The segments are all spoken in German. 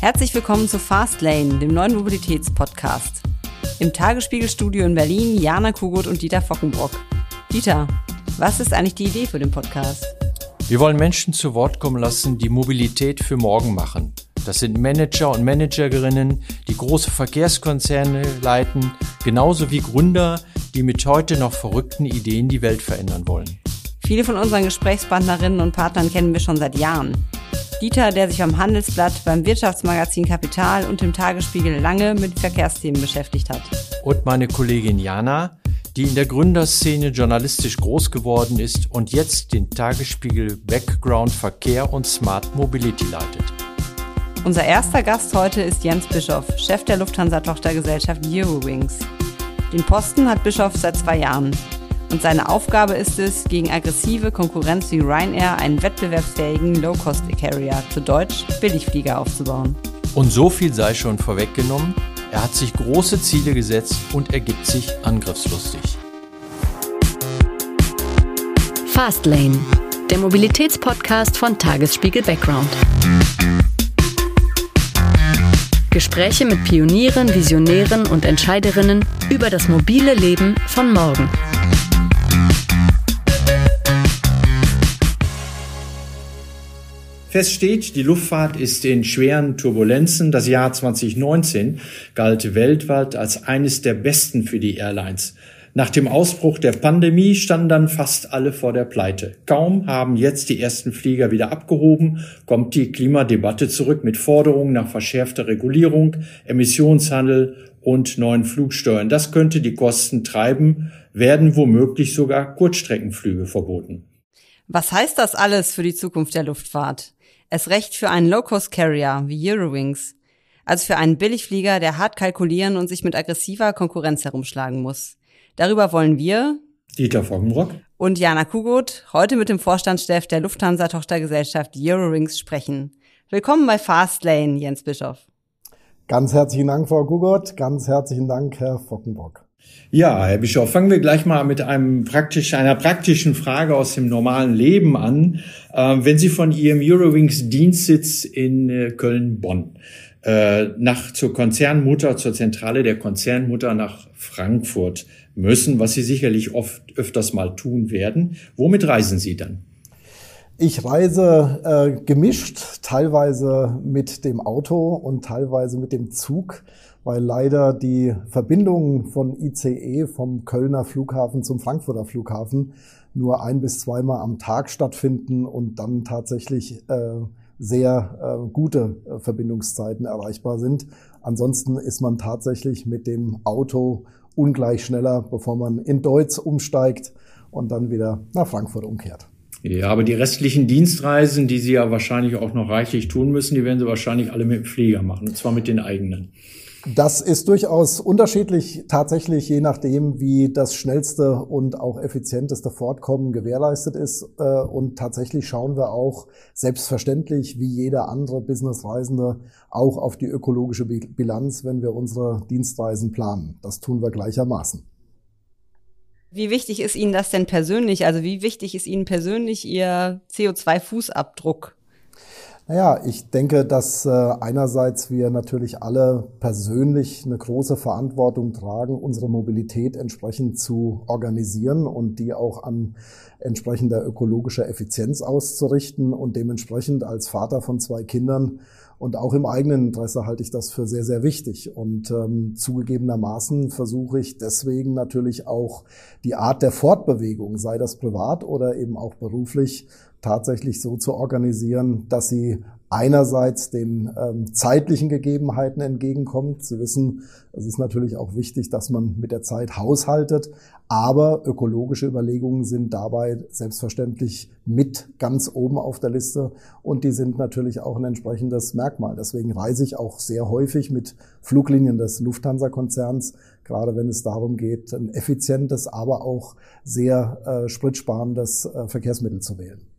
Herzlich willkommen zu Fastlane, dem neuen Mobilitätspodcast. Im Tagesspiegelstudio in Berlin Jana Kugut und Dieter Fockenbrock. Dieter, was ist eigentlich die Idee für den Podcast? Wir wollen Menschen zu Wort kommen lassen, die Mobilität für morgen machen. Das sind Manager und Managerinnen, die große Verkehrskonzerne leiten, genauso wie Gründer, die mit heute noch verrückten Ideen die Welt verändern wollen. Viele von unseren Gesprächspartnerinnen und Partnern kennen wir schon seit Jahren. Dieter, der sich beim Handelsblatt, beim Wirtschaftsmagazin Kapital und im Tagesspiegel lange mit Verkehrsthemen beschäftigt hat. Und meine Kollegin Jana, die in der Gründerszene journalistisch groß geworden ist und jetzt den Tagesspiegel Background Verkehr und Smart Mobility leitet. Unser erster Gast heute ist Jens Bischoff, Chef der Lufthansa-Tochtergesellschaft Eurowings. Den Posten hat Bischoff seit zwei Jahren. Und seine Aufgabe ist es, gegen aggressive Konkurrenz wie Ryanair einen wettbewerbsfähigen Low-Cost-Carrier, zu Deutsch Billigflieger, aufzubauen. Und so viel sei schon vorweggenommen, er hat sich große Ziele gesetzt und ergibt sich angriffslustig. Fastlane, der Mobilitätspodcast von Tagesspiegel Background. Gespräche mit Pionieren, Visionären und Entscheiderinnen über das mobile Leben von morgen. Fest steht, die Luftfahrt ist in schweren Turbulenzen. Das Jahr 2019 galt weltweit als eines der besten für die Airlines. Nach dem Ausbruch der Pandemie standen dann fast alle vor der Pleite. Kaum haben jetzt die ersten Flieger wieder abgehoben, kommt die Klimadebatte zurück mit Forderungen nach verschärfter Regulierung, Emissionshandel und neuen Flugsteuern. Das könnte die Kosten treiben, werden womöglich sogar Kurzstreckenflüge verboten. Was heißt das alles für die Zukunft der Luftfahrt? Es recht für einen Low-Cost-Carrier wie Eurowings, also für einen Billigflieger, der hart kalkulieren und sich mit aggressiver Konkurrenz herumschlagen muss. Darüber wollen wir, Dieter Foggenrock und Jana Kugut, heute mit dem Vorstandschef der Lufthansa-Tochtergesellschaft Eurowings sprechen. Willkommen bei Fastlane, Jens Bischoff. Ganz herzlichen Dank, Frau Kugut. Ganz herzlichen Dank, Herr Fockenbrock. Ja, Herr Bischof, fangen wir gleich mal mit einem praktisch, einer praktischen Frage aus dem normalen Leben an. Äh, wenn Sie von Ihrem Eurowings Dienstsitz in äh, Köln-Bonn äh, nach zur Konzernmutter, zur Zentrale der Konzernmutter nach Frankfurt müssen, was Sie sicherlich oft öfters mal tun werden, womit reisen Sie dann? Ich reise äh, gemischt, teilweise mit dem Auto und teilweise mit dem Zug weil leider die Verbindungen von ICE vom Kölner Flughafen zum Frankfurter Flughafen nur ein bis zweimal am Tag stattfinden und dann tatsächlich äh, sehr äh, gute äh, Verbindungszeiten erreichbar sind. Ansonsten ist man tatsächlich mit dem Auto ungleich schneller, bevor man in Deutz umsteigt und dann wieder nach Frankfurt umkehrt. Ja, aber die restlichen Dienstreisen, die Sie ja wahrscheinlich auch noch reichlich tun müssen, die werden Sie wahrscheinlich alle mit dem Flieger machen, und zwar mit den eigenen. Das ist durchaus unterschiedlich, tatsächlich je nachdem, wie das schnellste und auch effizienteste Fortkommen gewährleistet ist. Äh, und tatsächlich schauen wir auch selbstverständlich, wie jeder andere Businessreisende, auch auf die ökologische Bilanz, wenn wir unsere Dienstreisen planen. Das tun wir gleichermaßen. Wie wichtig ist Ihnen das denn persönlich? Also wie wichtig ist Ihnen persönlich Ihr CO2-Fußabdruck? Naja, ich denke, dass äh, einerseits wir natürlich alle persönlich eine große Verantwortung tragen, unsere Mobilität entsprechend zu organisieren und die auch an entsprechender ökologischer Effizienz auszurichten und dementsprechend als Vater von zwei Kindern und auch im eigenen Interesse halte ich das für sehr, sehr wichtig. Und ähm, zugegebenermaßen versuche ich deswegen natürlich auch die Art der Fortbewegung, sei das privat oder eben auch beruflich, tatsächlich so zu organisieren, dass sie einerseits den ähm, zeitlichen Gegebenheiten entgegenkommt. Sie wissen, es ist natürlich auch wichtig, dass man mit der Zeit haushaltet, aber ökologische Überlegungen sind dabei selbstverständlich mit ganz oben auf der Liste und die sind natürlich auch ein entsprechendes Merkmal. Deswegen reise ich auch sehr häufig mit Fluglinien des Lufthansa-Konzerns, gerade wenn es darum geht, ein effizientes, aber auch sehr äh, spritsparendes äh, Verkehrsmittel zu wählen.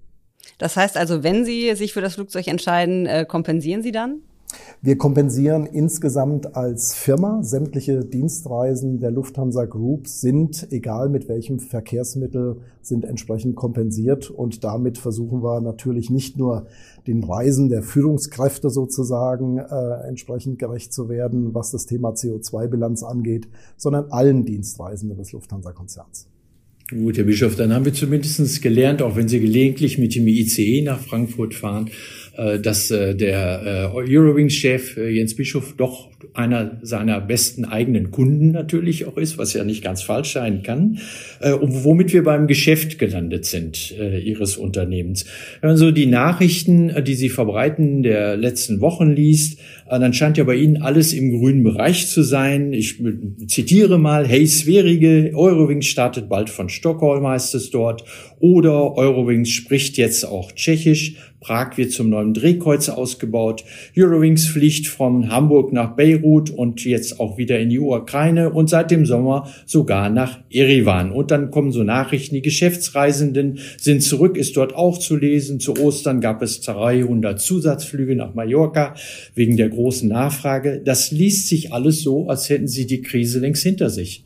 Das heißt also, wenn Sie sich für das Flugzeug entscheiden, äh, kompensieren Sie dann? Wir kompensieren insgesamt als Firma sämtliche Dienstreisen der Lufthansa Group sind, egal mit welchem Verkehrsmittel, sind entsprechend kompensiert und damit versuchen wir natürlich nicht nur den Reisen der Führungskräfte sozusagen äh, entsprechend gerecht zu werden, was das Thema CO2-Bilanz angeht, sondern allen Dienstreisenden des Lufthansa-Konzerns. Gut, Herr Bischof, dann haben wir zumindest gelernt, auch wenn Sie gelegentlich mit dem ICE nach Frankfurt fahren, dass äh, der äh, Eurowings-Chef Jens Bischof doch einer seiner besten eigenen Kunden natürlich auch ist, was ja nicht ganz falsch sein kann, und womit wir beim Geschäft gelandet sind Ihres Unternehmens. Wenn man so die Nachrichten, die Sie verbreiten, der letzten Wochen liest, dann scheint ja bei Ihnen alles im grünen Bereich zu sein. Ich zitiere mal, hey Sverige, Eurowings startet bald von Stockholm, heißt es dort, oder Eurowings spricht jetzt auch Tschechisch, Prag wird zum neuen Drehkreuz ausgebaut. Eurowings fliegt von Hamburg nach Beirut und jetzt auch wieder in die Ukraine und seit dem Sommer sogar nach Erivan. Und dann kommen so Nachrichten, die Geschäftsreisenden sind zurück, ist dort auch zu lesen. Zu Ostern gab es 300 Zusatzflüge nach Mallorca wegen der großen Nachfrage. Das liest sich alles so, als hätten sie die Krise längst hinter sich.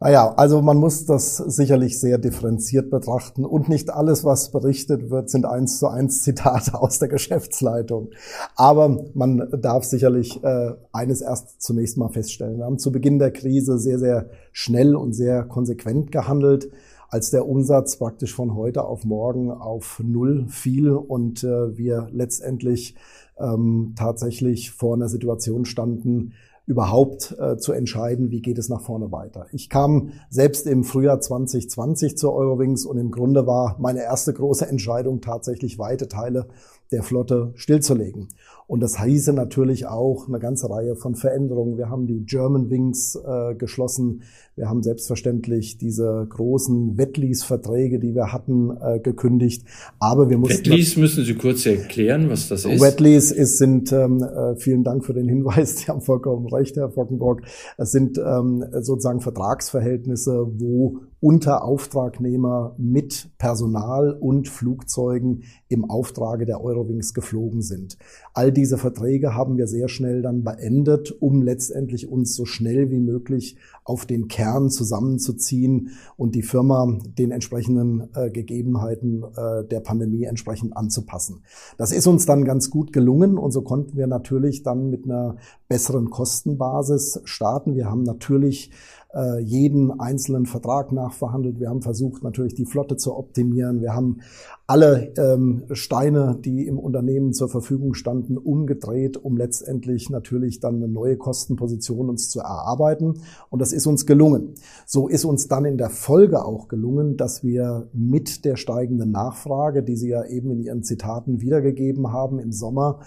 Naja, also man muss das sicherlich sehr differenziert betrachten und nicht alles, was berichtet wird, sind eins zu eins Zitate aus der Geschäftsleitung. Aber man darf sicherlich äh, eines erst zunächst mal feststellen. Wir haben zu Beginn der Krise sehr, sehr schnell und sehr konsequent gehandelt als der Umsatz praktisch von heute auf morgen auf Null fiel und äh, wir letztendlich ähm, tatsächlich vor einer Situation standen, überhaupt äh, zu entscheiden, wie geht es nach vorne weiter. Ich kam selbst im Frühjahr 2020 zur Eurowings und im Grunde war meine erste große Entscheidung tatsächlich weite Teile der Flotte stillzulegen. Und das hieße natürlich auch eine ganze Reihe von Veränderungen. Wir haben die German Wings äh, geschlossen. Wir haben selbstverständlich diese großen Wetlease-Verträge, die wir hatten, äh, gekündigt. Aber wir mussten. Wetlease müssen Sie kurz erklären, was das ist. Wetlease ist, sind, ähm, äh, vielen Dank für den Hinweis. Sie haben vollkommen recht, Herr Fockenbrock. Es sind ähm, sozusagen Vertragsverhältnisse, wo unter Auftragnehmer mit Personal und Flugzeugen im Auftrage der Eurowings geflogen sind. All diese Verträge haben wir sehr schnell dann beendet, um letztendlich uns so schnell wie möglich auf den Kern zusammenzuziehen und die Firma den entsprechenden äh, Gegebenheiten äh, der Pandemie entsprechend anzupassen. Das ist uns dann ganz gut gelungen und so konnten wir natürlich dann mit einer besseren Kostenbasis starten. Wir haben natürlich äh, jeden einzelnen Vertrag nachverhandelt. Wir haben versucht, natürlich die Flotte zu optimieren. Wir haben alle ähm, Steine, die im Unternehmen zur Verfügung standen, umgedreht, um letztendlich natürlich dann eine neue Kostenposition uns zu erarbeiten. Und das ist uns gelungen. So ist uns dann in der Folge auch gelungen, dass wir mit der steigenden Nachfrage, die Sie ja eben in Ihren Zitaten wiedergegeben haben im Sommer,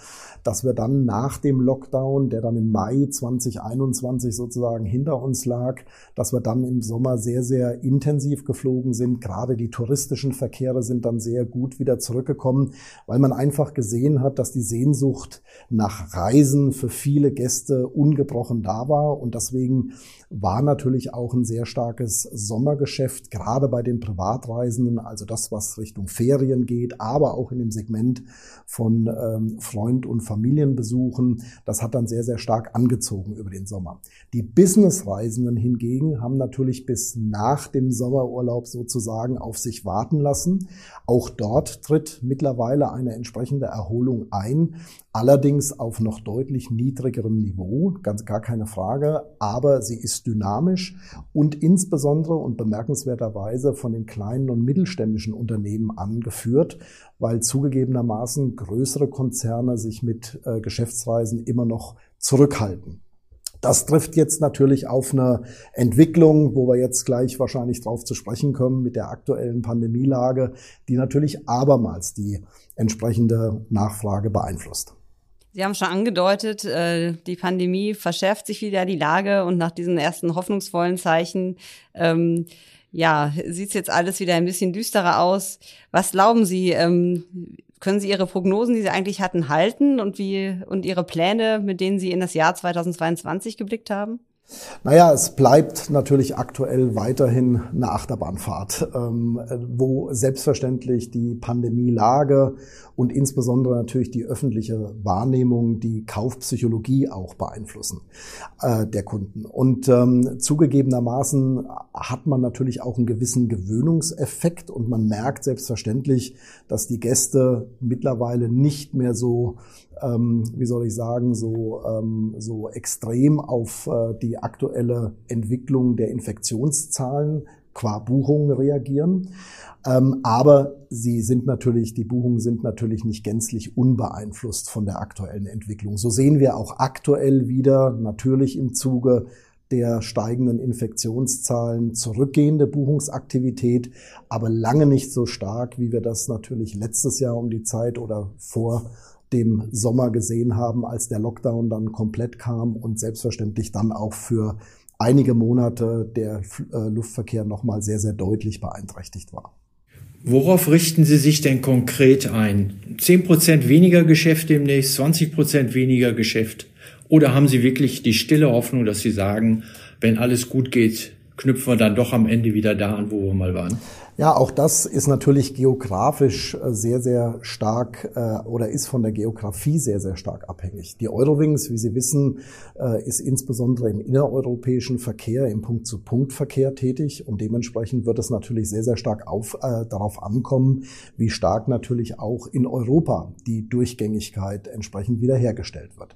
dass wir dann nach dem Lockdown, der dann im Mai 2021 sozusagen hinter uns lag, dass wir dann im Sommer sehr, sehr intensiv geflogen sind. Gerade die touristischen Verkehre sind dann sehr gut wieder zurückgekommen, weil man einfach gesehen hat, dass die Sehnsucht nach Reisen für viele Gäste ungebrochen da war. Und deswegen war natürlich auch ein sehr starkes Sommergeschäft, gerade bei den Privatreisenden, also das, was Richtung Ferien geht, aber auch in dem Segment von ähm, Freund- und Familienbesuchen. Das hat dann sehr, sehr stark angezogen über den Sommer. Die Businessreisenden hingegen haben natürlich bis nach dem Sommerurlaub sozusagen auf sich warten lassen. Auch dort tritt mittlerweile eine entsprechende Erholung ein, allerdings auf noch deutlich niedrigerem Niveau, ganz gar keine Frage, aber sie ist dynamisch und insbesondere und bemerkenswerterweise von den kleinen und mittelständischen Unternehmen angeführt, weil zugegebenermaßen größere Konzerne sich mit äh, Geschäftsreisen immer noch zurückhalten. Das trifft jetzt natürlich auf eine Entwicklung, wo wir jetzt gleich wahrscheinlich drauf zu sprechen kommen mit der aktuellen Pandemielage, die natürlich abermals die entsprechende Nachfrage beeinflusst. Sie haben schon angedeutet, äh, die Pandemie verschärft sich wieder die Lage und nach diesen ersten hoffnungsvollen Zeichen, ähm, ja, sieht jetzt alles wieder ein bisschen düsterer aus. Was glauben Sie, ähm, können Sie Ihre Prognosen, die Sie eigentlich hatten, halten und wie und Ihre Pläne, mit denen Sie in das Jahr 2022 geblickt haben? Naja, es bleibt natürlich aktuell weiterhin eine Achterbahnfahrt, ähm, wo selbstverständlich die Pandemielage und insbesondere natürlich die öffentliche Wahrnehmung, die Kaufpsychologie auch beeinflussen äh, der Kunden. Und ähm, zugegebenermaßen hat man natürlich auch einen gewissen Gewöhnungseffekt und man merkt selbstverständlich, dass die Gäste mittlerweile nicht mehr so ähm, wie soll ich sagen, so, ähm, so extrem auf äh, die aktuelle Entwicklung der Infektionszahlen qua Buchungen reagieren. Ähm, aber sie sind natürlich, die Buchungen sind natürlich nicht gänzlich unbeeinflusst von der aktuellen Entwicklung. So sehen wir auch aktuell wieder natürlich im Zuge der steigenden Infektionszahlen zurückgehende Buchungsaktivität, aber lange nicht so stark, wie wir das natürlich letztes Jahr um die Zeit oder vor dem Sommer gesehen haben, als der Lockdown dann komplett kam und selbstverständlich dann auch für einige Monate der äh, Luftverkehr nochmal sehr, sehr deutlich beeinträchtigt war. Worauf richten Sie sich denn konkret ein? Zehn Prozent weniger Geschäft demnächst, 20 Prozent weniger Geschäft? Oder haben Sie wirklich die stille Hoffnung, dass Sie sagen, wenn alles gut geht, knüpfen wir dann doch am Ende wieder da an, wo wir mal waren? Ja, auch das ist natürlich geografisch äh, sehr, sehr stark äh, oder ist von der Geografie sehr, sehr stark abhängig. Die Eurowings, wie Sie wissen, äh, ist insbesondere im innereuropäischen Verkehr, im Punkt-zu-Punkt-Verkehr tätig und dementsprechend wird es natürlich sehr, sehr stark auf, äh, darauf ankommen, wie stark natürlich auch in Europa die Durchgängigkeit entsprechend wiederhergestellt wird.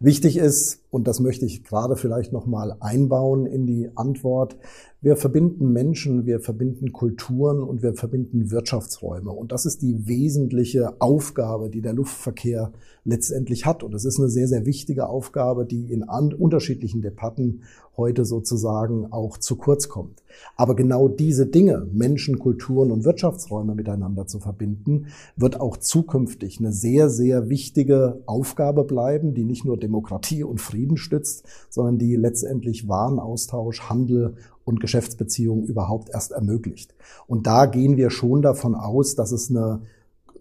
Wichtig ist, und das möchte ich gerade vielleicht nochmal einbauen in die Antwort, wir verbinden Menschen, wir verbinden Kulturen und wir verbinden Wirtschaftsräume. Und das ist die wesentliche Aufgabe, die der Luftverkehr letztendlich hat. Und es ist eine sehr, sehr wichtige Aufgabe, die in unterschiedlichen Debatten heute sozusagen auch zu kurz kommt. Aber genau diese Dinge, Menschen, Kulturen und Wirtschaftsräume miteinander zu verbinden, wird auch zukünftig eine sehr, sehr wichtige Aufgabe bleiben, die nicht nur Demokratie und Frieden stützt, sondern die letztendlich Warenaustausch, Handel und Geschäftsbeziehungen überhaupt erst ermöglicht. Und da gehen wir schon davon aus, dass es eine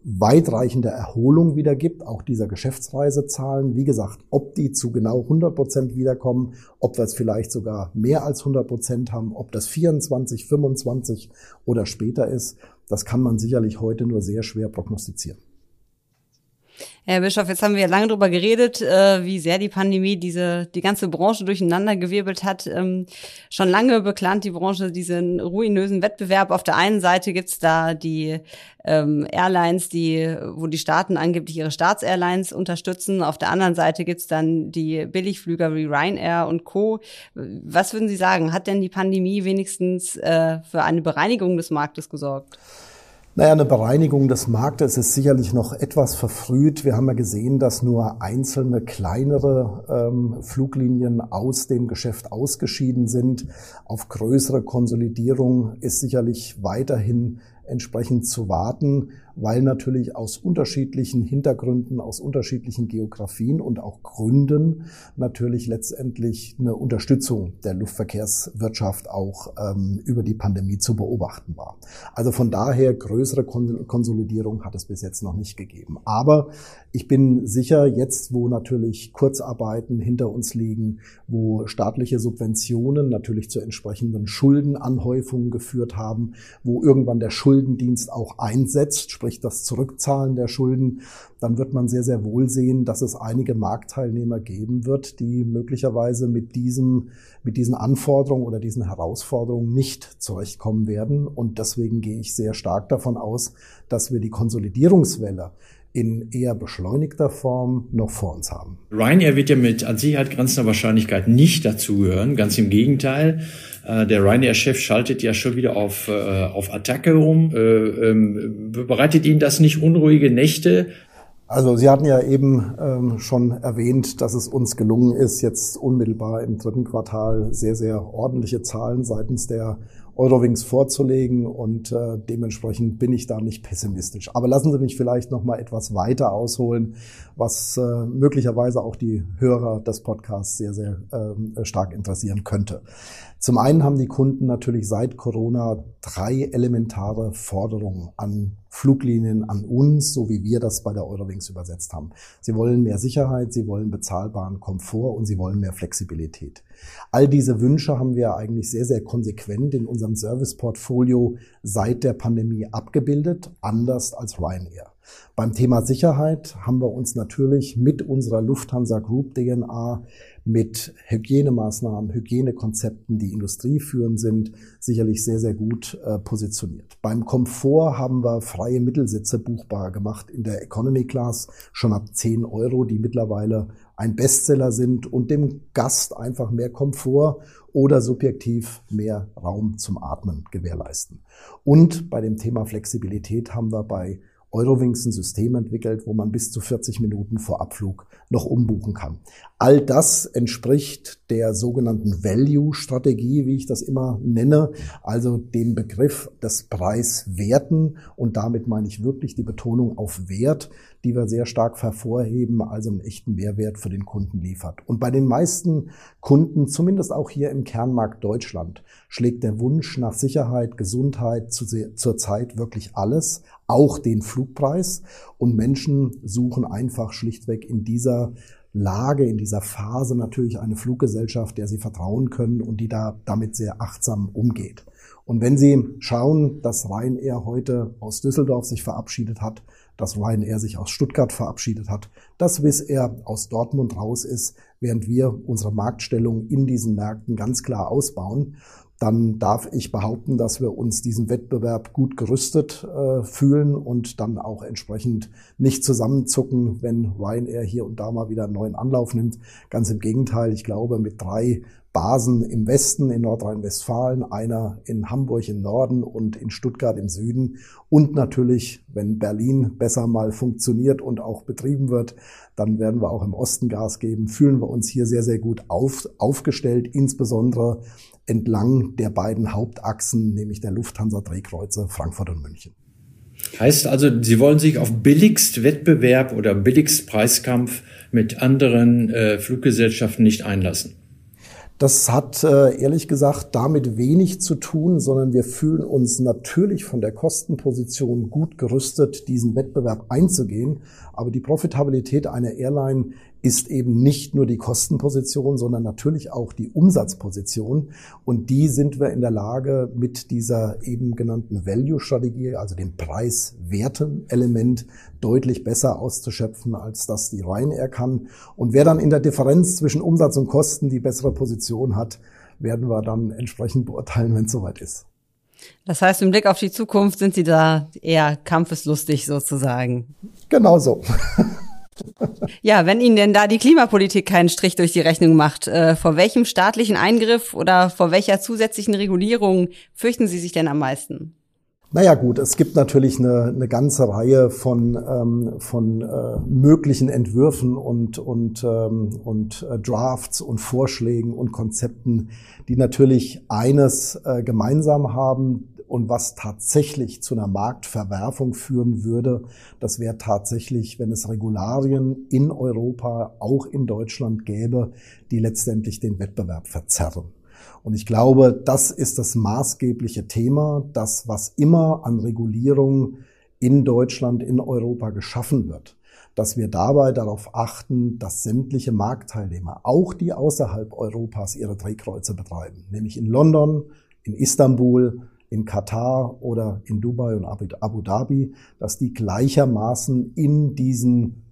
weitreichende Erholung wieder gibt, auch dieser Geschäftsreisezahlen. Wie gesagt, ob die zu genau 100 Prozent wiederkommen, ob wir es vielleicht sogar mehr als 100 Prozent haben, ob das 24, 25 oder später ist, das kann man sicherlich heute nur sehr schwer prognostizieren. Herr Bischof, jetzt haben wir lange darüber geredet, äh, wie sehr die Pandemie diese die ganze Branche durcheinander gewirbelt hat. Ähm, schon lange beklagt die Branche diesen ruinösen Wettbewerb. Auf der einen Seite gibt's da die ähm, Airlines, die, wo die Staaten angeblich ihre Staatsairlines unterstützen. Auf der anderen Seite gibt's dann die Billigflüger wie Ryanair und Co. Was würden Sie sagen? Hat denn die Pandemie wenigstens äh, für eine Bereinigung des Marktes gesorgt? Naja, eine Bereinigung des Marktes ist sicherlich noch etwas verfrüht. Wir haben ja gesehen, dass nur einzelne kleinere ähm, Fluglinien aus dem Geschäft ausgeschieden sind. Auf größere Konsolidierung ist sicherlich weiterhin entsprechend zu warten weil natürlich aus unterschiedlichen Hintergründen, aus unterschiedlichen Geografien und auch Gründen natürlich letztendlich eine Unterstützung der Luftverkehrswirtschaft auch ähm, über die Pandemie zu beobachten war. Also von daher größere Konsolidierung hat es bis jetzt noch nicht gegeben. Aber ich bin sicher, jetzt wo natürlich Kurzarbeiten hinter uns liegen, wo staatliche Subventionen natürlich zu entsprechenden Schuldenanhäufungen geführt haben, wo irgendwann der Schuldendienst auch einsetzt, sprich das Zurückzahlen der Schulden, dann wird man sehr, sehr wohl sehen, dass es einige Marktteilnehmer geben wird, die möglicherweise mit diesem, mit diesen Anforderungen oder diesen Herausforderungen nicht zurechtkommen werden. Und deswegen gehe ich sehr stark davon aus, dass wir die Konsolidierungswelle in eher beschleunigter Form noch vor uns haben. Ryanair wird ja mit an Sicherheit grenzender Wahrscheinlichkeit nicht dazugehören. Ganz im Gegenteil. Äh, der Ryanair-Chef schaltet ja schon wieder auf, äh, auf Attacke um. Äh, ähm, bereitet Ihnen das nicht unruhige Nächte? Also Sie hatten ja eben ähm, schon erwähnt, dass es uns gelungen ist, jetzt unmittelbar im dritten Quartal sehr, sehr ordentliche Zahlen seitens der Eurowings vorzulegen und äh, dementsprechend bin ich da nicht pessimistisch. Aber lassen Sie mich vielleicht noch mal etwas weiter ausholen, was äh, möglicherweise auch die Hörer des Podcasts sehr, sehr äh, stark interessieren könnte. Zum einen haben die Kunden natürlich seit Corona drei elementare Forderungen an Fluglinien an uns, so wie wir das bei der Eurowings übersetzt haben. Sie wollen mehr Sicherheit, sie wollen bezahlbaren Komfort und sie wollen mehr Flexibilität. All diese Wünsche haben wir eigentlich sehr, sehr konsequent in unserem Serviceportfolio seit der Pandemie abgebildet, anders als Ryanair. Beim Thema Sicherheit haben wir uns natürlich mit unserer Lufthansa Group DNA mit Hygienemaßnahmen, Hygienekonzepten, die industrieführend sind, sicherlich sehr, sehr gut äh, positioniert. Beim Komfort haben wir freie Mittelsitze buchbar gemacht in der Economy Class schon ab 10 Euro, die mittlerweile ein Bestseller sind und dem Gast einfach mehr Komfort oder subjektiv mehr Raum zum Atmen gewährleisten. Und bei dem Thema Flexibilität haben wir bei Eurowings ein System entwickelt, wo man bis zu 40 Minuten vor Abflug noch umbuchen kann. All das entspricht der sogenannten Value-Strategie, wie ich das immer nenne, also dem Begriff des Preiswerten. Und damit meine ich wirklich die Betonung auf Wert, die wir sehr stark hervorheben, also einen echten Mehrwert für den Kunden liefert. Und bei den meisten Kunden, zumindest auch hier im Kernmarkt Deutschland, schlägt der Wunsch nach Sicherheit, Gesundheit zu, zurzeit wirklich alles, auch den Flugpreis. Und Menschen suchen einfach schlichtweg in dieser Lage, in dieser Phase natürlich eine Fluggesellschaft, der sie vertrauen können und die da damit sehr achtsam umgeht. Und wenn Sie schauen, dass Ryanair heute aus Düsseldorf sich verabschiedet hat, dass Ryanair sich aus Stuttgart verabschiedet hat, dass Wizz Air aus Dortmund raus ist, während wir unsere Marktstellung in diesen Märkten ganz klar ausbauen dann darf ich behaupten, dass wir uns diesem Wettbewerb gut gerüstet äh, fühlen und dann auch entsprechend nicht zusammenzucken, wenn Ryanair hier und da mal wieder einen neuen Anlauf nimmt. Ganz im Gegenteil, ich glaube, mit drei Basen im Westen in Nordrhein-Westfalen, einer in Hamburg im Norden und in Stuttgart im Süden und natürlich, wenn Berlin besser mal funktioniert und auch betrieben wird, dann werden wir auch im Osten Gas geben, fühlen wir uns hier sehr, sehr gut auf, aufgestellt, insbesondere entlang der beiden Hauptachsen, nämlich der Lufthansa-Drehkreuze Frankfurt und München. Heißt also, Sie wollen sich auf billigst Wettbewerb oder billigst Preiskampf mit anderen äh, Fluggesellschaften nicht einlassen? Das hat äh, ehrlich gesagt damit wenig zu tun, sondern wir fühlen uns natürlich von der Kostenposition gut gerüstet, diesen Wettbewerb einzugehen. Aber die Profitabilität einer Airline ist eben nicht nur die Kostenposition, sondern natürlich auch die Umsatzposition. Und die sind wir in der Lage, mit dieser eben genannten Value-Strategie, also dem Preis-Werten-Element, deutlich besser auszuschöpfen, als das die Ryanair kann. Und wer dann in der Differenz zwischen Umsatz und Kosten die bessere Position hat, werden wir dann entsprechend beurteilen, wenn es soweit ist. Das heißt, im Blick auf die Zukunft sind Sie da eher kampfeslustig sozusagen. Genau so. Ja, wenn Ihnen denn da die Klimapolitik keinen Strich durch die Rechnung macht, äh, vor welchem staatlichen Eingriff oder vor welcher zusätzlichen Regulierung fürchten Sie sich denn am meisten? Naja gut, es gibt natürlich eine, eine ganze Reihe von, ähm, von äh, möglichen Entwürfen und, und, ähm, und äh, Drafts und Vorschlägen und Konzepten, die natürlich eines äh, gemeinsam haben, und was tatsächlich zu einer Marktverwerfung führen würde, das wäre tatsächlich, wenn es Regularien in Europa, auch in Deutschland gäbe, die letztendlich den Wettbewerb verzerren. Und ich glaube, das ist das maßgebliche Thema, das, was immer an Regulierung in Deutschland, in Europa geschaffen wird, dass wir dabei darauf achten, dass sämtliche Marktteilnehmer, auch die außerhalb Europas, ihre Drehkreuze betreiben, nämlich in London, in Istanbul, in Katar oder in Dubai und Abu Dhabi, dass die gleichermaßen in diesen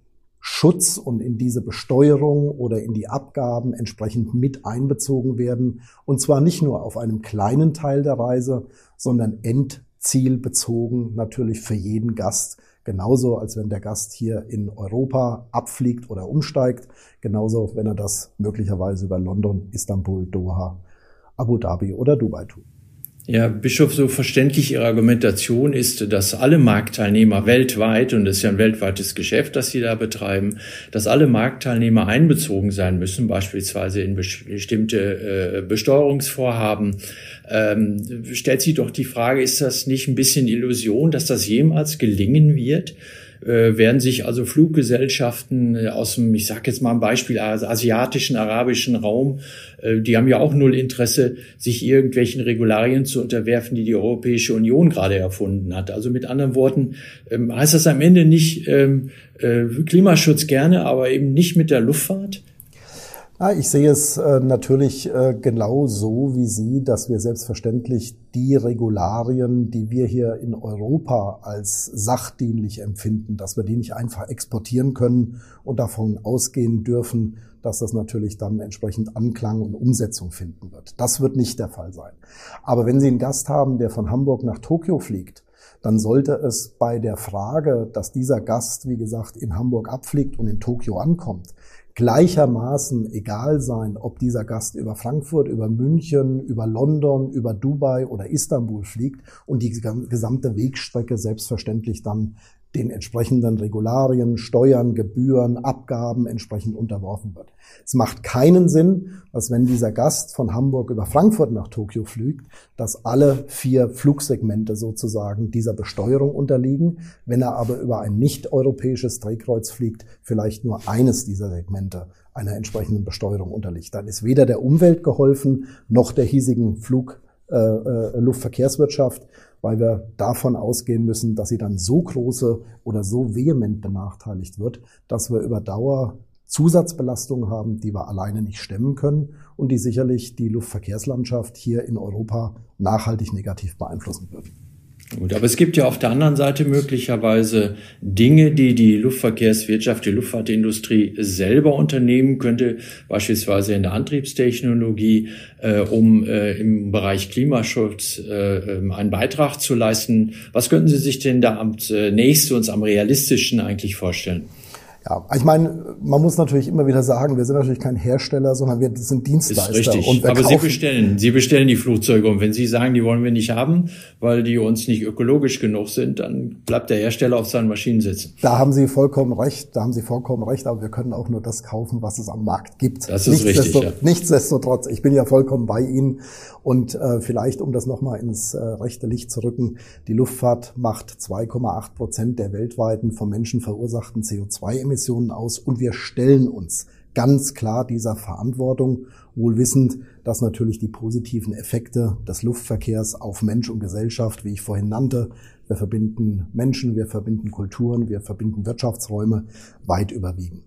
Schutz und in diese Besteuerung oder in die Abgaben entsprechend mit einbezogen werden. Und zwar nicht nur auf einem kleinen Teil der Reise, sondern endzielbezogen natürlich für jeden Gast. Genauso, als wenn der Gast hier in Europa abfliegt oder umsteigt. Genauso, wenn er das möglicherweise über London, Istanbul, Doha, Abu Dhabi oder Dubai tut. Ja, Bischof, so verständlich Ihre Argumentation ist, dass alle Marktteilnehmer weltweit, und das ist ja ein weltweites Geschäft, das Sie da betreiben, dass alle Marktteilnehmer einbezogen sein müssen, beispielsweise in bestimmte äh, Besteuerungsvorhaben. Ähm, stellt sich doch die Frage, ist das nicht ein bisschen Illusion, dass das jemals gelingen wird? Äh, werden sich also Fluggesellschaften äh, aus dem, ich sage jetzt mal ein Beispiel, asiatischen, arabischen Raum, äh, die haben ja auch null Interesse, sich irgendwelchen Regularien zu unterwerfen, die die Europäische Union gerade erfunden hat. Also mit anderen Worten ähm, heißt das am Ende nicht ähm, äh, Klimaschutz gerne, aber eben nicht mit der Luftfahrt? Ja, ich sehe es äh, natürlich äh, genau so wie Sie, dass wir selbstverständlich die Regularien, die wir hier in Europa als sachdienlich empfinden, dass wir die nicht einfach exportieren können und davon ausgehen dürfen, dass das natürlich dann entsprechend Anklang und Umsetzung finden wird. Das wird nicht der Fall sein. Aber wenn Sie einen Gast haben, der von Hamburg nach Tokio fliegt, dann sollte es bei der Frage, dass dieser Gast, wie gesagt, in Hamburg abfliegt und in Tokio ankommt, gleichermaßen egal sein, ob dieser Gast über Frankfurt, über München, über London, über Dubai oder Istanbul fliegt und die gesamte Wegstrecke selbstverständlich dann den entsprechenden Regularien, Steuern, Gebühren, Abgaben entsprechend unterworfen wird. Es macht keinen Sinn, dass wenn dieser Gast von Hamburg über Frankfurt nach Tokio fliegt, dass alle vier Flugsegmente sozusagen dieser Besteuerung unterliegen. Wenn er aber über ein nicht-europäisches Drehkreuz fliegt, vielleicht nur eines dieser Segmente einer entsprechenden Besteuerung unterliegt. Dann ist weder der Umwelt geholfen, noch der hiesigen Flug, äh, äh, Luftverkehrswirtschaft weil wir davon ausgehen müssen, dass sie dann so große oder so vehement benachteiligt wird, dass wir über Dauer Zusatzbelastungen haben, die wir alleine nicht stemmen können und die sicherlich die Luftverkehrslandschaft hier in Europa nachhaltig negativ beeinflussen würden. Gut, aber es gibt ja auf der anderen Seite möglicherweise Dinge, die die Luftverkehrswirtschaft, die Luftfahrtindustrie selber unternehmen könnte, beispielsweise in der Antriebstechnologie, äh, um äh, im Bereich Klimaschutz äh, ähm, einen Beitrag zu leisten. Was könnten Sie sich denn da am äh, nächsten und am realistischen eigentlich vorstellen? Ja, ich meine, man muss natürlich immer wieder sagen, wir sind natürlich kein Hersteller, sondern wir sind Dienstleister. Ist richtig. Und Aber Sie bestellen, Sie bestellen die Flugzeuge und wenn Sie sagen, die wollen wir nicht haben, weil die uns nicht ökologisch genug sind, dann bleibt der Hersteller auf seinen Maschinen sitzen. Da haben Sie vollkommen recht, da haben Sie vollkommen recht, aber wir können auch nur das kaufen, was es am Markt gibt. Das ist richtig. Ja. Nichtsdestotrotz, ich bin ja vollkommen bei Ihnen und äh, vielleicht, um das nochmal ins äh, rechte Licht zu rücken, die Luftfahrt macht 2,8 Prozent der weltweiten vom Menschen verursachten CO2-Emissionen aus und wir stellen uns ganz klar dieser Verantwortung, wohl wissend, dass natürlich die positiven Effekte des Luftverkehrs auf Mensch und Gesellschaft, wie ich vorhin nannte, wir verbinden Menschen, wir verbinden Kulturen, wir verbinden Wirtschaftsräume, weit überwiegen.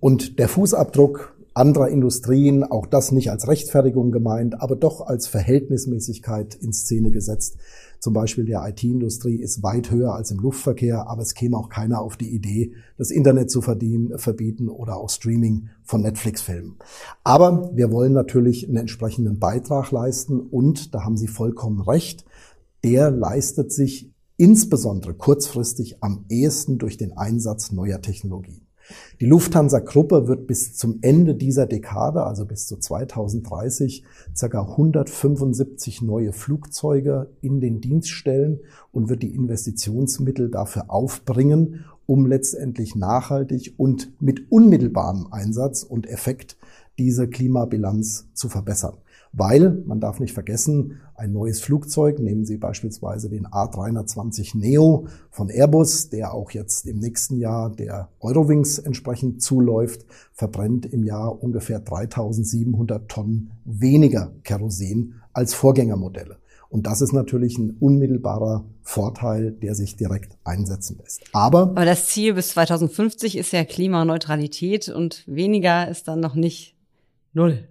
Und der Fußabdruck anderer Industrien, auch das nicht als Rechtfertigung gemeint, aber doch als Verhältnismäßigkeit in Szene gesetzt. Zum Beispiel der IT-Industrie ist weit höher als im Luftverkehr, aber es käme auch keiner auf die Idee, das Internet zu verdienen, verbieten oder auch Streaming von Netflix-Filmen. Aber wir wollen natürlich einen entsprechenden Beitrag leisten und, da haben Sie vollkommen recht, der leistet sich insbesondere kurzfristig am ehesten durch den Einsatz neuer Technologien. Die Lufthansa-Gruppe wird bis zum Ende dieser Dekade, also bis zu 2030, ca. 175 neue Flugzeuge in den Dienst stellen und wird die Investitionsmittel dafür aufbringen, um letztendlich nachhaltig und mit unmittelbarem Einsatz und Effekt diese Klimabilanz zu verbessern. Weil, man darf nicht vergessen, ein neues Flugzeug, nehmen Sie beispielsweise den A320 Neo von Airbus, der auch jetzt im nächsten Jahr der Eurowings entsprechend zuläuft, verbrennt im Jahr ungefähr 3700 Tonnen weniger Kerosin als Vorgängermodelle. Und das ist natürlich ein unmittelbarer Vorteil, der sich direkt einsetzen lässt. Aber, Aber das Ziel bis 2050 ist ja Klimaneutralität und weniger ist dann noch nicht Null.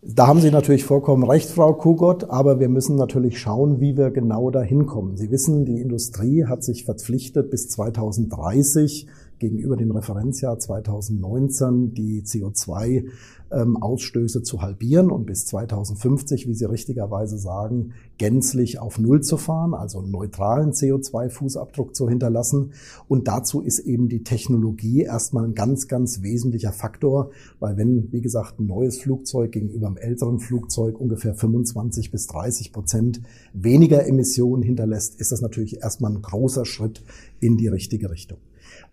Da haben Sie natürlich vollkommen recht, Frau Kugot, aber wir müssen natürlich schauen, wie wir genau dahin kommen. Sie wissen, die Industrie hat sich verpflichtet, bis 2030 gegenüber dem Referenzjahr 2019 die CO2 ähm, zu halbieren und bis 2050, wie Sie richtigerweise sagen, gänzlich auf Null zu fahren, also einen neutralen CO2-Fußabdruck zu hinterlassen. Und dazu ist eben die Technologie erstmal ein ganz, ganz wesentlicher Faktor, weil wenn, wie gesagt, ein neues Flugzeug gegenüber einem älteren Flugzeug ungefähr 25 bis 30 Prozent weniger Emissionen hinterlässt, ist das natürlich erstmal ein großer Schritt in die richtige Richtung.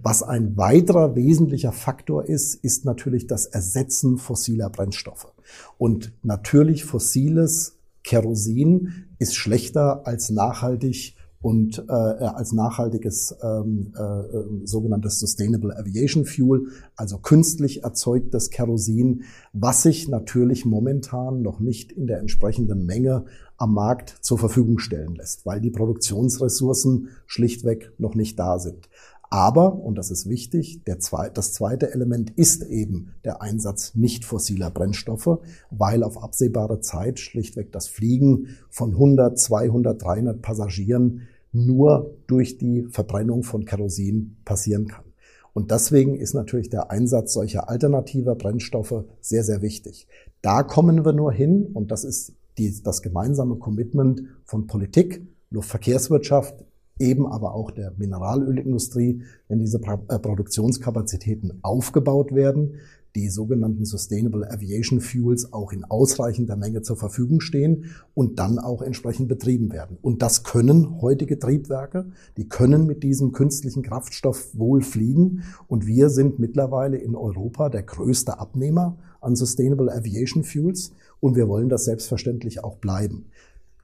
Was ein weiterer wesentlicher Faktor ist, ist natürlich das Ersetzen fossiler Brennstoffe. Und natürlich fossiles Kerosin ist schlechter als nachhaltig und äh, als nachhaltiges ähm, äh, sogenanntes Sustainable Aviation Fuel, also künstlich erzeugtes Kerosin, was sich natürlich momentan noch nicht in der entsprechenden Menge am Markt zur Verfügung stellen lässt, weil die Produktionsressourcen schlichtweg noch nicht da sind. Aber, und das ist wichtig, zwei, das zweite Element ist eben der Einsatz nicht fossiler Brennstoffe, weil auf absehbare Zeit schlichtweg das Fliegen von 100, 200, 300 Passagieren nur durch die Verbrennung von Kerosin passieren kann. Und deswegen ist natürlich der Einsatz solcher alternativer Brennstoffe sehr, sehr wichtig. Da kommen wir nur hin, und das ist die, das gemeinsame Commitment von Politik, Luftverkehrswirtschaft, eben aber auch der Mineralölindustrie, wenn diese äh, Produktionskapazitäten aufgebaut werden, die sogenannten Sustainable Aviation Fuels auch in ausreichender Menge zur Verfügung stehen und dann auch entsprechend betrieben werden. Und das können heutige Triebwerke, die können mit diesem künstlichen Kraftstoff wohl fliegen. Und wir sind mittlerweile in Europa der größte Abnehmer an Sustainable Aviation Fuels und wir wollen das selbstverständlich auch bleiben.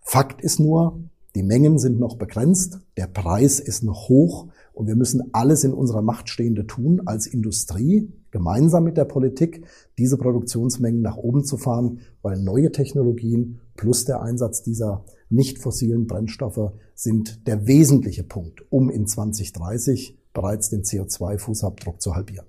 Fakt ist nur, die Mengen sind noch begrenzt, der Preis ist noch hoch und wir müssen alles in unserer Macht Stehende tun, als Industrie, gemeinsam mit der Politik, diese Produktionsmengen nach oben zu fahren, weil neue Technologien plus der Einsatz dieser nicht fossilen Brennstoffe sind der wesentliche Punkt, um in 2030 bereits den CO2-Fußabdruck zu halbieren.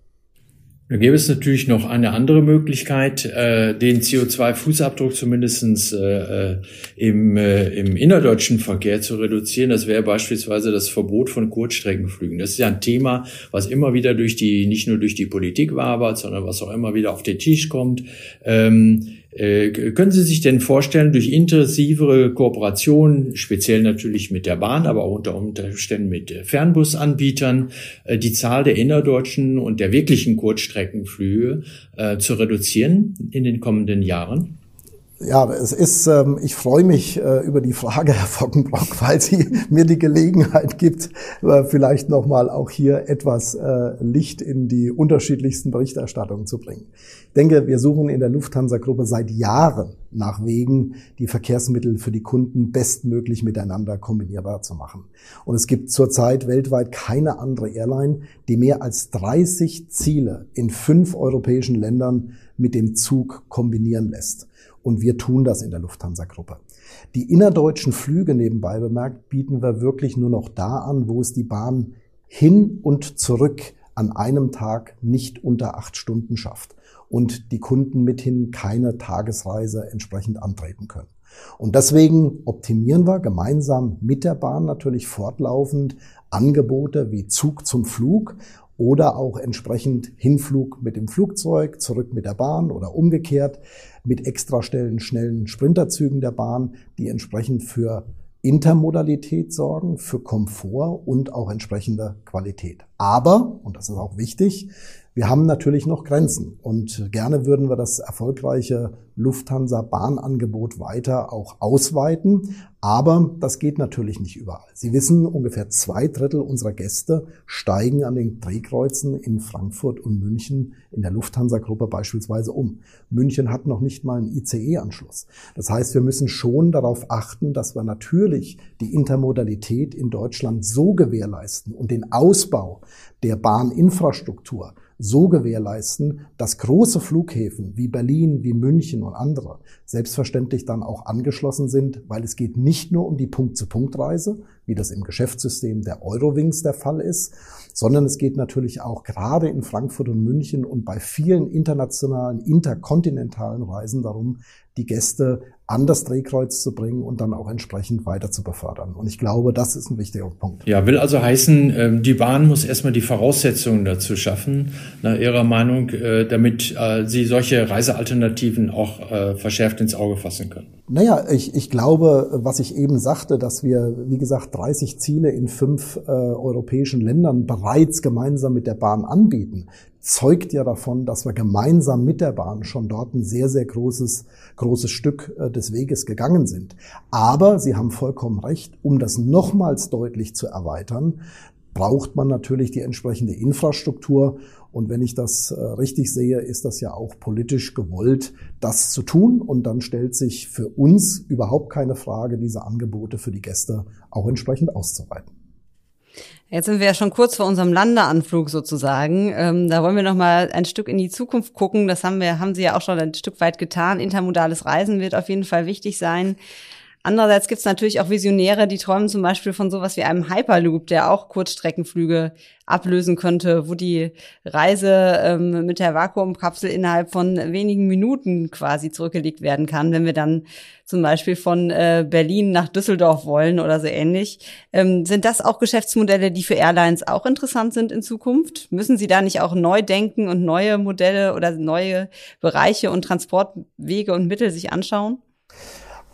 Da gäbe es natürlich noch eine andere Möglichkeit, äh, den CO2-Fußabdruck zumindestens äh, äh, im, äh, im innerdeutschen Verkehr zu reduzieren. Das wäre beispielsweise das Verbot von Kurzstreckenflügen. Das ist ja ein Thema, was immer wieder durch die, nicht nur durch die Politik wabert, sondern was auch immer wieder auf den Tisch kommt. Ähm, äh, können Sie sich denn vorstellen, durch intensivere Kooperation, speziell natürlich mit der Bahn, aber auch unter Umständen mit Fernbusanbietern, äh, die Zahl der innerdeutschen und der wirklichen Kurzstreckenflüge äh, zu reduzieren in den kommenden Jahren? Ja, es ist, ähm, ich freue mich äh, über die Frage, Herr Fockenbrock, weil sie mir die Gelegenheit gibt, äh, vielleicht nochmal auch hier etwas äh, Licht in die unterschiedlichsten Berichterstattungen zu bringen. Ich denke, wir suchen in der Lufthansa-Gruppe seit Jahren nach Wegen, die Verkehrsmittel für die Kunden bestmöglich miteinander kombinierbar zu machen. Und es gibt zurzeit weltweit keine andere Airline, die mehr als 30 Ziele in fünf europäischen Ländern mit dem Zug kombinieren lässt. Und wir tun das in der Lufthansa-Gruppe. Die innerdeutschen Flüge nebenbei bemerkt bieten wir wirklich nur noch da an, wo es die Bahn hin und zurück an einem Tag nicht unter acht Stunden schafft und die Kunden mithin keine Tagesreise entsprechend antreten können. Und deswegen optimieren wir gemeinsam mit der Bahn natürlich fortlaufend Angebote wie Zug zum Flug oder auch entsprechend Hinflug mit dem Flugzeug, zurück mit der Bahn oder umgekehrt mit Extrastellen, schnellen Sprinterzügen der Bahn, die entsprechend für Intermodalität sorgen, für Komfort und auch entsprechende Qualität. Aber, und das ist auch wichtig, wir haben natürlich noch Grenzen und gerne würden wir das erfolgreiche Lufthansa-Bahnangebot weiter auch ausweiten. Aber das geht natürlich nicht überall. Sie wissen, ungefähr zwei Drittel unserer Gäste steigen an den Drehkreuzen in Frankfurt und München in der Lufthansa-Gruppe beispielsweise um. München hat noch nicht mal einen ICE-Anschluss. Das heißt, wir müssen schon darauf achten, dass wir natürlich die Intermodalität in Deutschland so gewährleisten und den Ausbau der Bahninfrastruktur so gewährleisten, dass große Flughäfen wie Berlin, wie München und andere selbstverständlich dann auch angeschlossen sind, weil es geht nicht nur um die Punkt-zu-Punkt-Reise, wie das im Geschäftssystem der Eurowings der Fall ist, sondern es geht natürlich auch gerade in Frankfurt und München und bei vielen internationalen, interkontinentalen Reisen darum, die Gäste an das Drehkreuz zu bringen und dann auch entsprechend weiter zu befördern. Und ich glaube, das ist ein wichtiger Punkt. Ja, will also heißen, ähm, die Bahn muss erstmal die Voraussetzungen dazu schaffen, nach Ihrer Meinung, äh, damit äh, Sie solche Reisealternativen auch äh, verschärft ins Auge fassen können. Naja, ich, ich glaube, was ich eben sagte, dass wir, wie gesagt, 30 Ziele in fünf äh, europäischen Ländern bereits gemeinsam mit der Bahn anbieten zeugt ja davon, dass wir gemeinsam mit der Bahn schon dort ein sehr, sehr großes, großes Stück äh, des Weges gegangen sind. Aber Sie haben vollkommen recht, um das nochmals deutlich zu erweitern, braucht man natürlich die entsprechende Infrastruktur. Und wenn ich das äh, richtig sehe, ist das ja auch politisch gewollt, das zu tun. Und dann stellt sich für uns überhaupt keine Frage, diese Angebote für die Gäste auch entsprechend auszuweiten. Jetzt sind wir ja schon kurz vor unserem Landeanflug sozusagen. Ähm, da wollen wir noch mal ein Stück in die Zukunft gucken. Das haben wir, haben Sie ja auch schon ein Stück weit getan. Intermodales Reisen wird auf jeden Fall wichtig sein. Andererseits gibt es natürlich auch Visionäre, die träumen zum Beispiel von sowas wie einem Hyperloop, der auch Kurzstreckenflüge ablösen könnte, wo die Reise ähm, mit der Vakuumkapsel innerhalb von wenigen Minuten quasi zurückgelegt werden kann, wenn wir dann zum Beispiel von äh, Berlin nach Düsseldorf wollen oder so ähnlich. Ähm, sind das auch Geschäftsmodelle, die für Airlines auch interessant sind in Zukunft? Müssen Sie da nicht auch neu denken und neue Modelle oder neue Bereiche und Transportwege und Mittel sich anschauen?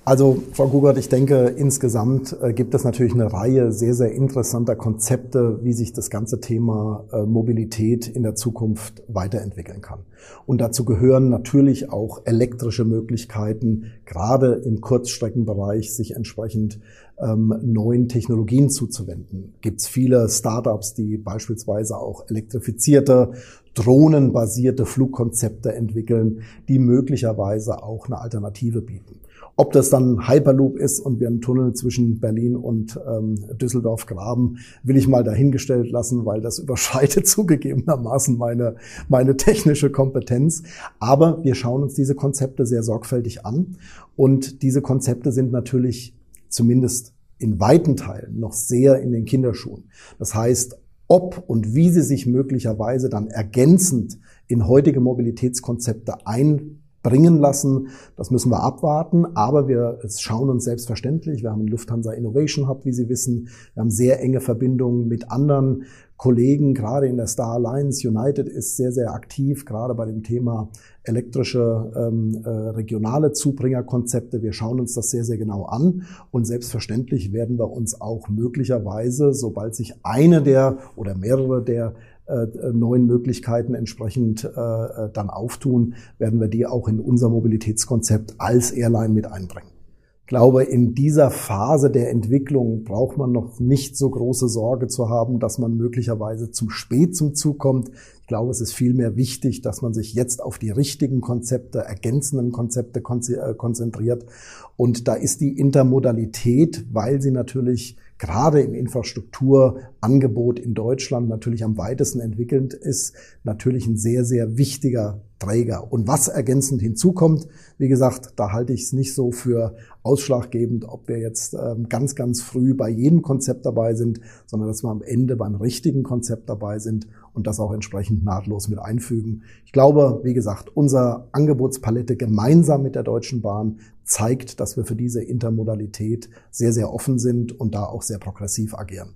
Also, Frau Gugert, ich denke, insgesamt äh, gibt es natürlich eine Reihe sehr, sehr interessanter Konzepte, wie sich das ganze Thema äh, Mobilität in der Zukunft weiterentwickeln kann. Und dazu gehören natürlich auch elektrische Möglichkeiten, gerade im Kurzstreckenbereich sich entsprechend ähm, neuen Technologien zuzuwenden. Gibt es viele Startups, die beispielsweise auch elektrifizierte drohnenbasierte Flugkonzepte entwickeln, die möglicherweise auch eine Alternative bieten. Ob das dann Hyperloop ist und wir einen Tunnel zwischen Berlin und ähm, Düsseldorf graben, will ich mal dahingestellt lassen, weil das überschreitet zugegebenermaßen meine, meine technische Kompetenz. Aber wir schauen uns diese Konzepte sehr sorgfältig an und diese Konzepte sind natürlich zumindest in weiten Teilen noch sehr in den Kinderschuhen. Das heißt, ob und wie sie sich möglicherweise dann ergänzend in heutige Mobilitätskonzepte ein bringen lassen. Das müssen wir abwarten, aber wir schauen uns selbstverständlich. Wir haben einen Lufthansa Innovation Hub, wie Sie wissen. Wir haben sehr enge Verbindungen mit anderen Kollegen, gerade in der Star Alliance. United ist sehr, sehr aktiv, gerade bei dem Thema elektrische ähm, äh, regionale Zubringerkonzepte. Wir schauen uns das sehr, sehr genau an und selbstverständlich werden wir uns auch möglicherweise, sobald sich eine der oder mehrere der neuen Möglichkeiten entsprechend äh, äh, dann auftun, werden wir die auch in unser Mobilitätskonzept als Airline mit einbringen. Ich glaube, in dieser Phase der Entwicklung braucht man noch nicht so große Sorge zu haben, dass man möglicherweise zu spät zum Zug kommt. Ich glaube, es ist vielmehr wichtig, dass man sich jetzt auf die richtigen Konzepte, ergänzenden Konzepte konzentriert. Und da ist die Intermodalität, weil sie natürlich gerade im Infrastrukturangebot in Deutschland natürlich am weitesten entwickelt ist, natürlich ein sehr, sehr wichtiger Träger. Und was ergänzend hinzukommt, wie gesagt, da halte ich es nicht so für ausschlaggebend, ob wir jetzt ähm, ganz, ganz früh bei jedem Konzept dabei sind, sondern dass wir am Ende beim richtigen Konzept dabei sind und das auch entsprechend nahtlos mit einfügen. Ich glaube, wie gesagt, unsere Angebotspalette gemeinsam mit der Deutschen Bahn zeigt, dass wir für diese Intermodalität sehr, sehr offen sind und da auch sehr progressiv agieren.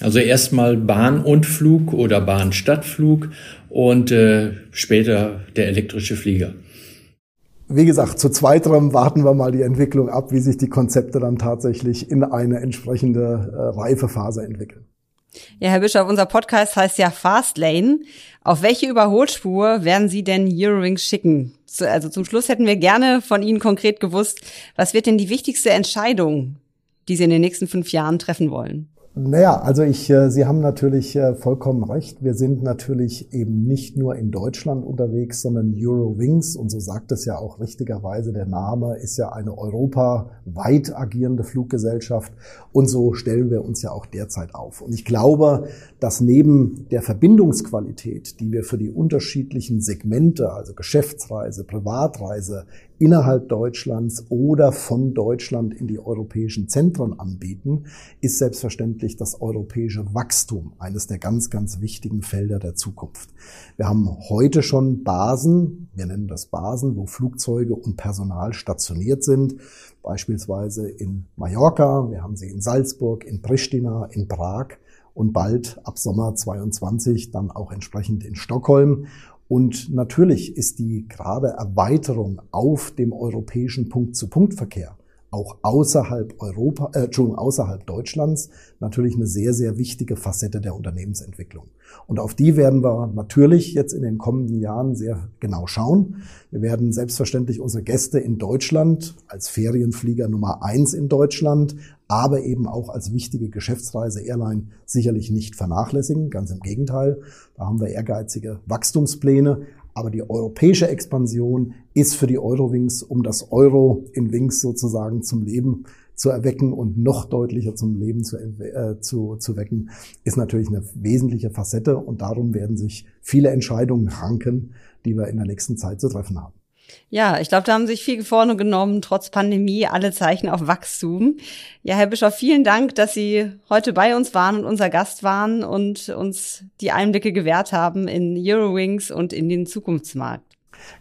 Also erstmal Bahn und Flug oder Bahn-Stadtflug und äh, später der elektrische Flieger. Wie gesagt, zu zweiterem warten wir mal die Entwicklung ab, wie sich die Konzepte dann tatsächlich in eine entsprechende äh, Reifephase entwickeln. Ja, Herr Bischof, unser Podcast heißt ja Fastlane. Auf welche Überholspur werden Sie denn Eurowings schicken? Also zum Schluss hätten wir gerne von Ihnen konkret gewusst, was wird denn die wichtigste Entscheidung, die Sie in den nächsten fünf Jahren treffen wollen? Naja, also ich, äh, Sie haben natürlich äh, vollkommen recht. Wir sind natürlich eben nicht nur in Deutschland unterwegs, sondern Eurowings, und so sagt es ja auch richtigerweise der Name, ist ja eine europaweit agierende Fluggesellschaft. Und so stellen wir uns ja auch derzeit auf. Und ich glaube, dass neben der Verbindungsqualität, die wir für die unterschiedlichen Segmente, also Geschäftsreise, Privatreise, innerhalb Deutschlands oder von Deutschland in die europäischen Zentren anbieten, ist selbstverständlich das europäische Wachstum eines der ganz, ganz wichtigen Felder der Zukunft. Wir haben heute schon Basen, wir nennen das Basen, wo Flugzeuge und Personal stationiert sind, beispielsweise in Mallorca, wir haben sie in Salzburg, in Pristina, in Prag und bald ab Sommer 22 dann auch entsprechend in Stockholm. Und natürlich ist die gerade Erweiterung auf dem europäischen Punkt-zu-Punkt-Verkehr auch außerhalb Europa, äh, Entschuldigung, außerhalb Deutschlands natürlich eine sehr, sehr wichtige Facette der Unternehmensentwicklung. Und auf die werden wir natürlich jetzt in den kommenden Jahren sehr genau schauen. Wir werden selbstverständlich unsere Gäste in Deutschland als Ferienflieger Nummer eins in Deutschland, aber eben auch als wichtige Geschäftsreise Airline sicherlich nicht vernachlässigen. Ganz im Gegenteil. Da haben wir ehrgeizige Wachstumspläne. Aber die europäische Expansion ist für die Eurowings, um das Euro in Wings sozusagen zum Leben zu erwecken und noch deutlicher zum Leben zu, äh, zu, zu wecken, ist natürlich eine wesentliche Facette und darum werden sich viele Entscheidungen ranken, die wir in der nächsten Zeit zu treffen haben. Ja, ich glaube, da haben sich viel vorne genommen, trotz Pandemie, alle Zeichen auf Wachstum. Ja, Herr Bischof, vielen Dank, dass Sie heute bei uns waren und unser Gast waren und uns die Einblicke gewährt haben in Eurowings und in den Zukunftsmarkt.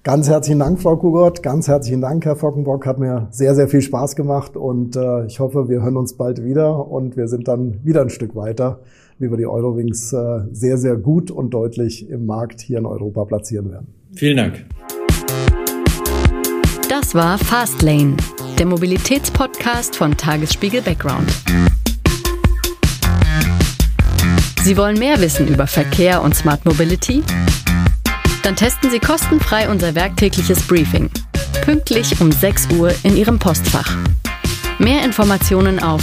Ganz herzlichen Dank, Frau Kugott. Ganz herzlichen Dank, Herr Fockenbock. Hat mir sehr, sehr viel Spaß gemacht und äh, ich hoffe, wir hören uns bald wieder und wir sind dann wieder ein Stück weiter, wie wir die Eurowings äh, sehr, sehr gut und deutlich im Markt hier in Europa platzieren werden. Vielen Dank. Das war Fastlane, der Mobilitätspodcast von Tagesspiegel Background. Sie wollen mehr wissen über Verkehr und Smart Mobility? Dann testen Sie kostenfrei unser werktägliches Briefing. Pünktlich um 6 Uhr in Ihrem Postfach. Mehr Informationen auf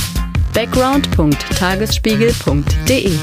background.tagesspiegel.de.